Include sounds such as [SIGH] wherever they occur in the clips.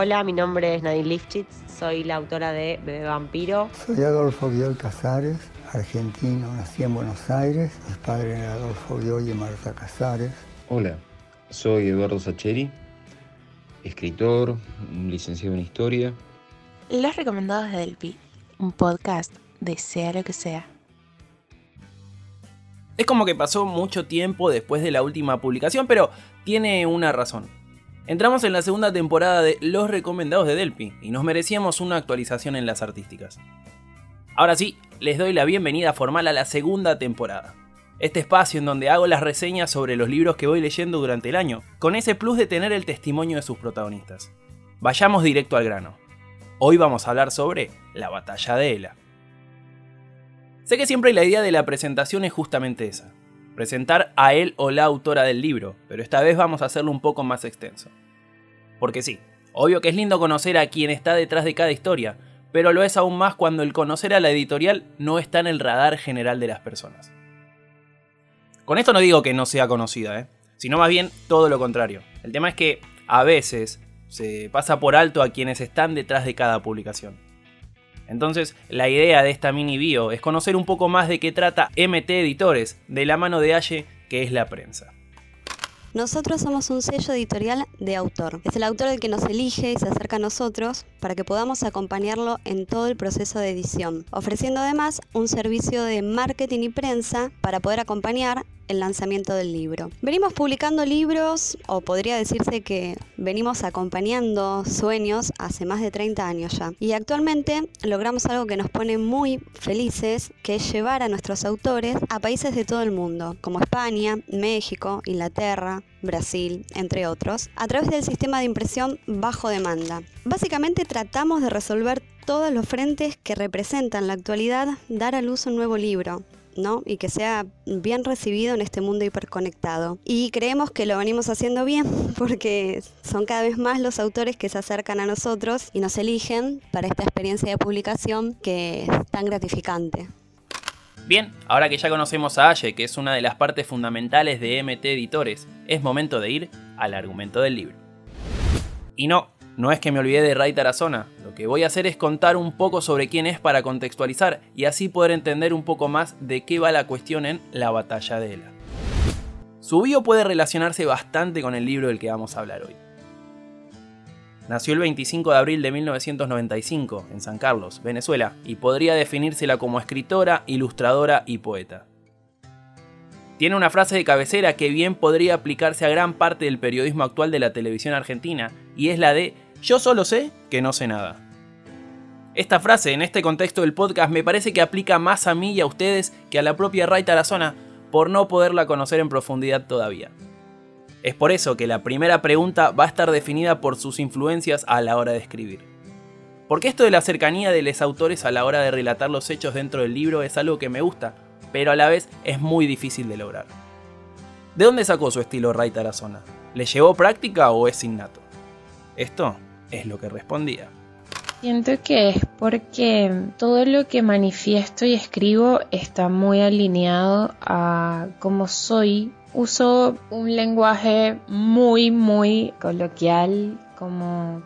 Hola, mi nombre es Nadine Lifchitz, soy la autora de Bebé Vampiro. Soy Adolfo Guiol Casares, argentino, nací en Buenos Aires. Mis padres eran Adolfo Guiol y Marta Casares. Hola, soy Eduardo Sacheri, escritor, licenciado en historia. Los recomendados de Delpi, un podcast de sea lo que sea. Es como que pasó mucho tiempo después de la última publicación, pero tiene una razón. Entramos en la segunda temporada de Los Recomendados de Delpi y nos merecíamos una actualización en las artísticas. Ahora sí, les doy la bienvenida formal a la segunda temporada. Este espacio en donde hago las reseñas sobre los libros que voy leyendo durante el año, con ese plus de tener el testimonio de sus protagonistas. Vayamos directo al grano. Hoy vamos a hablar sobre la batalla de Ela. Sé que siempre la idea de la presentación es justamente esa, presentar a él o la autora del libro, pero esta vez vamos a hacerlo un poco más extenso. Porque sí, obvio que es lindo conocer a quien está detrás de cada historia, pero lo es aún más cuando el conocer a la editorial no está en el radar general de las personas. Con esto no digo que no sea conocida, ¿eh? sino más bien todo lo contrario. El tema es que a veces se pasa por alto a quienes están detrás de cada publicación. Entonces, la idea de esta mini bio es conocer un poco más de qué trata MT Editores, de la mano de Aye, que es la prensa. Nosotros somos un sello editorial de autor. Es el autor el que nos elige y se acerca a nosotros para que podamos acompañarlo en todo el proceso de edición, ofreciendo además un servicio de marketing y prensa para poder acompañar el lanzamiento del libro. Venimos publicando libros, o podría decirse que venimos acompañando sueños hace más de 30 años ya. Y actualmente logramos algo que nos pone muy felices, que es llevar a nuestros autores a países de todo el mundo, como España, México, Inglaterra, Brasil, entre otros, a través del sistema de impresión bajo demanda. Básicamente tratamos de resolver todos los frentes que representan la actualidad dar a luz un nuevo libro, y que sea bien recibido en este mundo hiperconectado. Y creemos que lo venimos haciendo bien [LAUGHS] porque son cada vez más los autores que se acercan a nosotros y nos eligen para esta experiencia de publicación que es tan gratificante. Bien, ahora que ya conocemos a Aye, que es una de las partes fundamentales de MT Editores, es momento de ir al argumento del libro. Y no, no es que me olvide de Ray Tarazona, lo que voy a hacer es contar un poco sobre quién es para contextualizar y así poder entender un poco más de qué va la cuestión en La batalla de Ela. Su bio puede relacionarse bastante con el libro del que vamos a hablar hoy. Nació el 25 de abril de 1995 en San Carlos, Venezuela, y podría definírsela como escritora, ilustradora y poeta. Tiene una frase de cabecera que bien podría aplicarse a gran parte del periodismo actual de la televisión argentina, y es la de yo solo sé que no sé nada. Esta frase en este contexto del podcast me parece que aplica más a mí y a ustedes que a la propia Ray Tarazona por no poderla conocer en profundidad todavía. Es por eso que la primera pregunta va a estar definida por sus influencias a la hora de escribir. Porque esto de la cercanía de los autores a la hora de relatar los hechos dentro del libro es algo que me gusta, pero a la vez es muy difícil de lograr. ¿De dónde sacó su estilo Ray Tarazona? ¿Le llevó práctica o es innato? Esto es lo que respondía. Siento que es porque todo lo que manifiesto y escribo está muy alineado a cómo soy. Uso un lenguaje muy, muy coloquial, como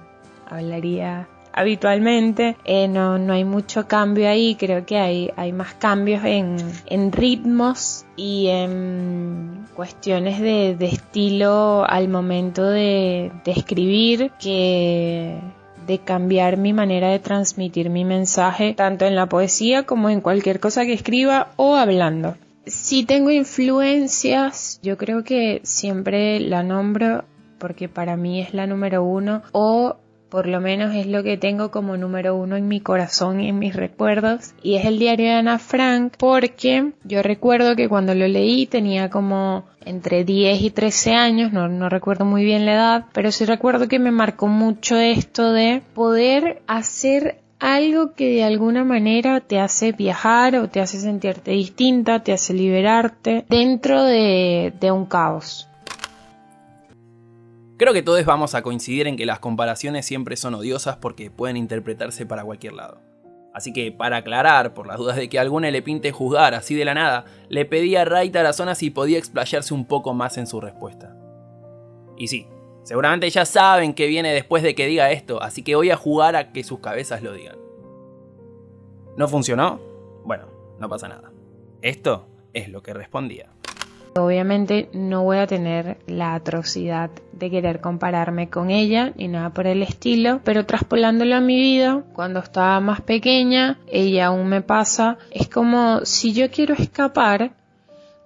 hablaría habitualmente. Eh, no, no, hay mucho cambio ahí, creo que hay, hay más cambios en, en ritmos y en cuestiones de, de estilo al momento de, de escribir que de cambiar mi manera de transmitir mi mensaje, tanto en la poesía como en cualquier cosa que escriba o hablando. Si tengo influencias, yo creo que siempre la nombro porque para mí es la número uno o por lo menos es lo que tengo como número uno en mi corazón y en mis recuerdos, y es el diario de Ana Frank, porque yo recuerdo que cuando lo leí tenía como entre 10 y 13 años, no, recuerdo muy bien la edad, pero sí recuerdo que me marcó mucho esto de poder hacer algo que de alguna manera te hace viajar o te hace sentirte distinta, te hace liberarte dentro de, de un caos. Creo que todos vamos a coincidir en que las comparaciones siempre son odiosas porque pueden interpretarse para cualquier lado. Así que, para aclarar, por las dudas de que alguno le pinte juzgar así de la nada, le pedí a Ray Tarazona si podía explayarse un poco más en su respuesta. Y sí, Seguramente ya saben que viene después de que diga esto, así que voy a jugar a que sus cabezas lo digan. ¿No funcionó? Bueno, no pasa nada. Esto es lo que respondía. Obviamente no voy a tener la atrocidad de querer compararme con ella ni nada por el estilo, pero traspolándolo a mi vida, cuando estaba más pequeña, ella aún me pasa, es como si yo quiero escapar,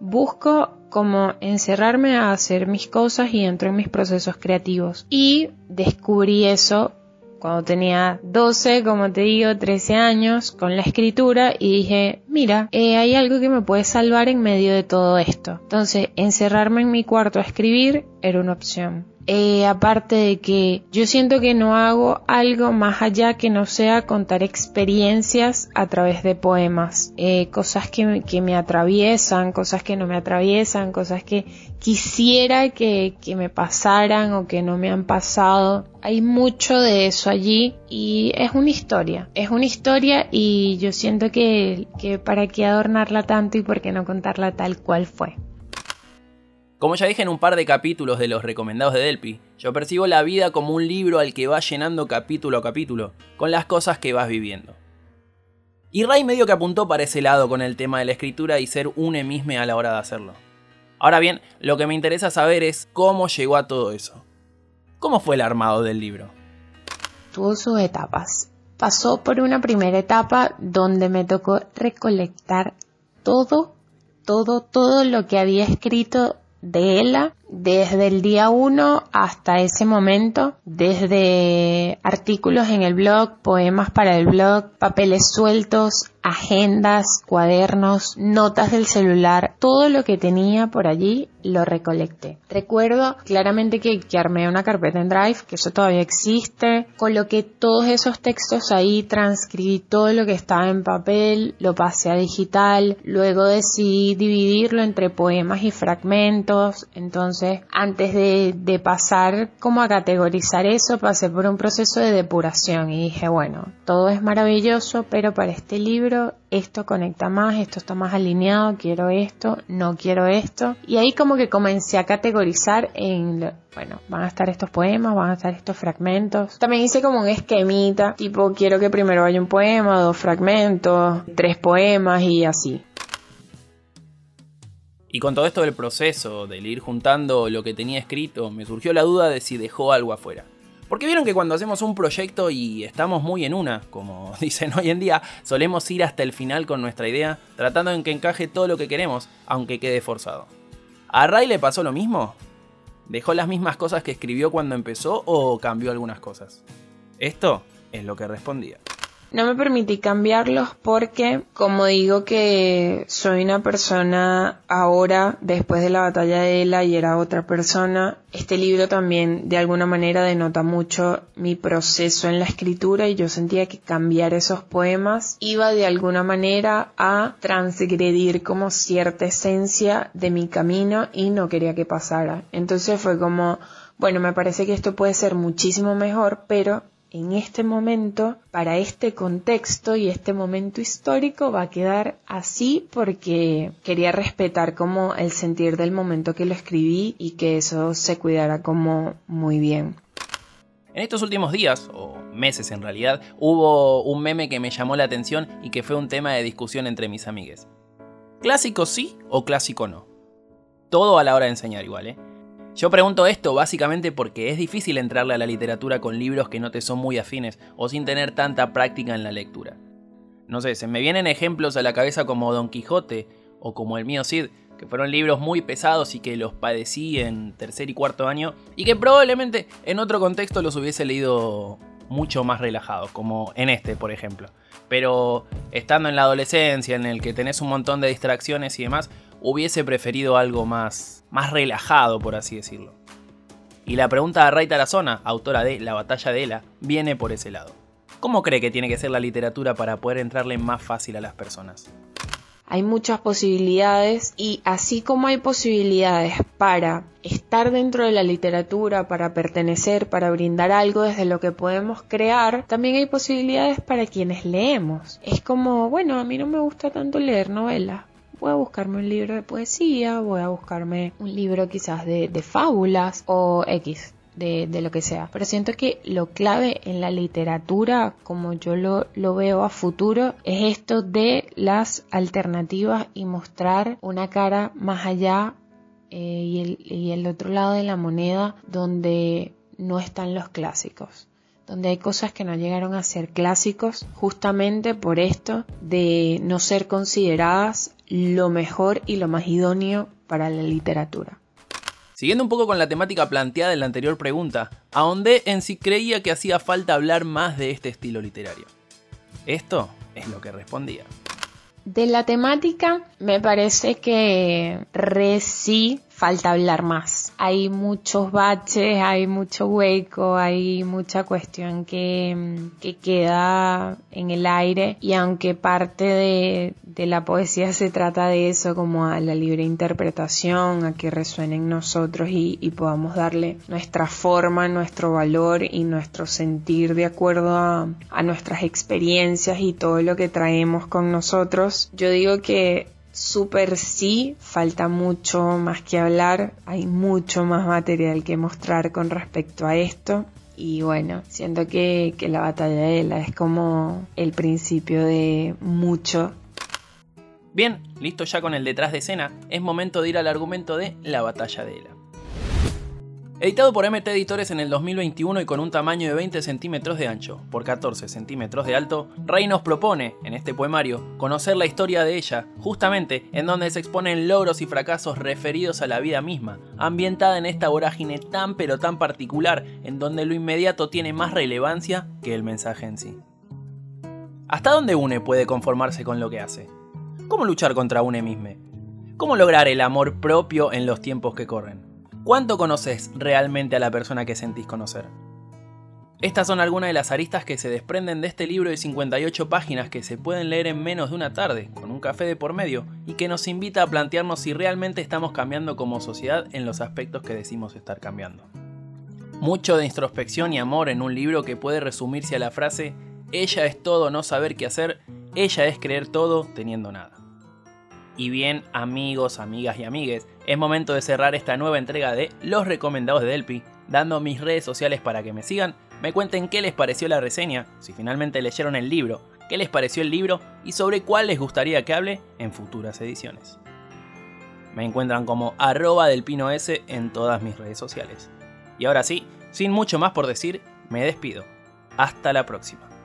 busco como encerrarme a hacer mis cosas y entro en mis procesos creativos. Y descubrí eso cuando tenía 12, como te digo, 13 años con la escritura y dije, mira, eh, hay algo que me puede salvar en medio de todo esto. Entonces, encerrarme en mi cuarto a escribir era una opción. Eh, aparte de que yo siento que no hago algo más allá que no sea contar experiencias a través de poemas, eh, cosas que, que, me atraviesan, cosas que no me atraviesan, cosas que quisiera que, que me pasaran o que no me han pasado. Hay mucho de eso allí y es una historia, es una historia y yo siento que, que para qué adornarla tanto y por qué no contarla tal cual fue. Como ya dije en un par de capítulos de los recomendados de Delpi, yo percibo la vida como un libro al que vas llenando capítulo a capítulo, con las cosas que vas viviendo. Y Ray medio que apuntó para ese lado con el tema de la escritura y ser un emisme a la hora de hacerlo. Ahora bien, lo que me interesa saber es cómo llegó a todo eso. ¿Cómo fue el armado del libro? Tuvo sus etapas. Pasó por una primera etapa donde me tocó recolectar todo, todo, todo lo que había escrito de ella desde el día 1 hasta ese momento, desde artículos en el blog, poemas para el blog, papeles sueltos, agendas, cuadernos, notas del celular, todo lo que tenía por allí lo recolecté. Recuerdo claramente que, que, armé una carpeta en Drive, que eso todavía existe, coloqué todos esos textos ahí, transcribí todo lo que estaba en papel, lo pasé a digital, luego decidí dividirlo entre poemas y fragmentos, entonces antes de, de pasar como a categorizar eso, pasé por un proceso de depuración y dije, bueno, todo es maravilloso, pero para este libro esto conecta más, esto está más alineado, quiero esto, no quiero esto. Y ahí como que comencé a categorizar en, bueno, van a estar estos poemas, van a estar estos fragmentos. También hice como un esquemita, tipo quiero que primero vaya un poema, dos fragmentos, tres poemas y así. Y con todo esto del proceso, del ir juntando lo que tenía escrito, me surgió la duda de si dejó algo afuera. Porque vieron que cuando hacemos un proyecto y estamos muy en una, como [LAUGHS] dicen hoy en día, solemos ir hasta el final con nuestra idea, tratando en que encaje todo lo que queremos, aunque quede forzado. ¿A Ray le pasó lo mismo? ¿Dejó las mismas cosas que escribió cuando empezó o cambió algunas cosas? Esto es lo que respondía. No me permití cambiarlos porque, como digo que soy una persona ahora, después de la batalla de Ela y era otra persona, este libro también de alguna manera denota mucho mi proceso en la escritura y yo sentía que cambiar esos poemas iba de alguna manera a transgredir como cierta esencia de mi camino y no quería que pasara. Entonces fue como, bueno, me parece que esto puede ser muchísimo mejor, pero en este momento, para este contexto y este momento histórico, va a quedar así porque quería respetar como el sentir del momento que lo escribí y que eso se cuidara como muy bien. En estos últimos días, o meses en realidad, hubo un meme que me llamó la atención y que fue un tema de discusión entre mis amigues. ¿Clásico sí o clásico no? Todo a la hora de enseñar igual, ¿eh? Yo pregunto esto básicamente porque es difícil entrarle a la literatura con libros que no te son muy afines o sin tener tanta práctica en la lectura. No sé, se me vienen ejemplos a la cabeza como Don Quijote o como el mío Cid, que fueron libros muy pesados y que los padecí en tercer y cuarto año y que probablemente en otro contexto los hubiese leído mucho más relajados, como en este, por ejemplo. Pero estando en la adolescencia, en el que tenés un montón de distracciones y demás, hubiese preferido algo más, más relajado, por así decirlo. Y la pregunta de Ray Tarazona, autora de La batalla de Ela, viene por ese lado. ¿Cómo cree que tiene que ser la literatura para poder entrarle más fácil a las personas? Hay muchas posibilidades y así como hay posibilidades para estar dentro de la literatura, para pertenecer, para brindar algo desde lo que podemos crear, también hay posibilidades para quienes leemos. Es como, bueno, a mí no me gusta tanto leer novelas, voy a buscarme un libro de poesía, voy a buscarme un libro quizás de, de fábulas o X. de, lo que sea. Pero siento que lo clave en la literatura, como yo lo, lo veo a futuro, es esto de las alternativas y mostrar una cara más allá eh, y, el, y el otro lado de la moneda donde no están los clásicos donde hay cosas que no llegaron a ser clásicos justamente por esto de no ser consideradas lo mejor y lo más idóneo para la literatura. Siguiendo un poco con la temática planteada en la anterior pregunta, ahondé en si creía que hacía falta hablar más de este estilo literario. Esto es lo que respondía. De la temática, me parece que re falta hablar más. Hay muchos baches, hay mucho hueco, hay mucha cuestión que, que queda en el aire. Y aunque parte de, de, la poesía se trata de eso, como a la libre interpretación, a que resuene en nosotros y, y podamos darle nuestra forma, nuestro valor y nuestro sentir de acuerdo a, a nuestras experiencias y todo lo que traemos con nosotros, yo digo que Super sí, falta mucho más que hablar, hay mucho más material que mostrar con respecto a esto. Y bueno, siento que, que la batalla de Ela es como el principio de mucho. Bien, listo ya con el detrás de escena, es momento de ir al argumento de la batalla de Ela. Editado por MT Editores en el 2021 y con un tamaño de 20 centímetros de ancho por 14 centímetros de alto, Rey nos propone, en este poemario, conocer la historia de ella, justamente en donde se exponen logros y fracasos referidos a la vida misma, ambientada en esta vorágine tan pero tan particular, en donde lo inmediato tiene más relevancia que el mensaje en sí. ¿Hasta dónde une puede conformarse con lo que hace? ¿Cómo luchar contra une mismo? ¿Cómo lograr el amor propio en los tiempos que corren? ¿Cuánto conoces realmente a la persona que sentís conocer? Estas son algunas de las aristas que se desprenden de este libro de 58 páginas que se pueden leer en menos de una tarde, con un café de por medio, y que nos invita a plantearnos si realmente estamos cambiando como sociedad en los aspectos que decimos estar cambiando. Mucho de introspección y amor en un libro que puede resumirse a la frase, ella es todo no saber qué hacer, ella es creer todo teniendo nada. Y bien, amigos, amigas y amigues, es momento de cerrar esta nueva entrega de Los Recomendados de Delpi, dando mis redes sociales para que me sigan, me cuenten qué les pareció la reseña, si finalmente leyeron el libro, qué les pareció el libro y sobre cuál les gustaría que hable en futuras ediciones. Me encuentran como arroba delpino S en todas mis redes sociales. Y ahora sí, sin mucho más por decir, me despido. Hasta la próxima.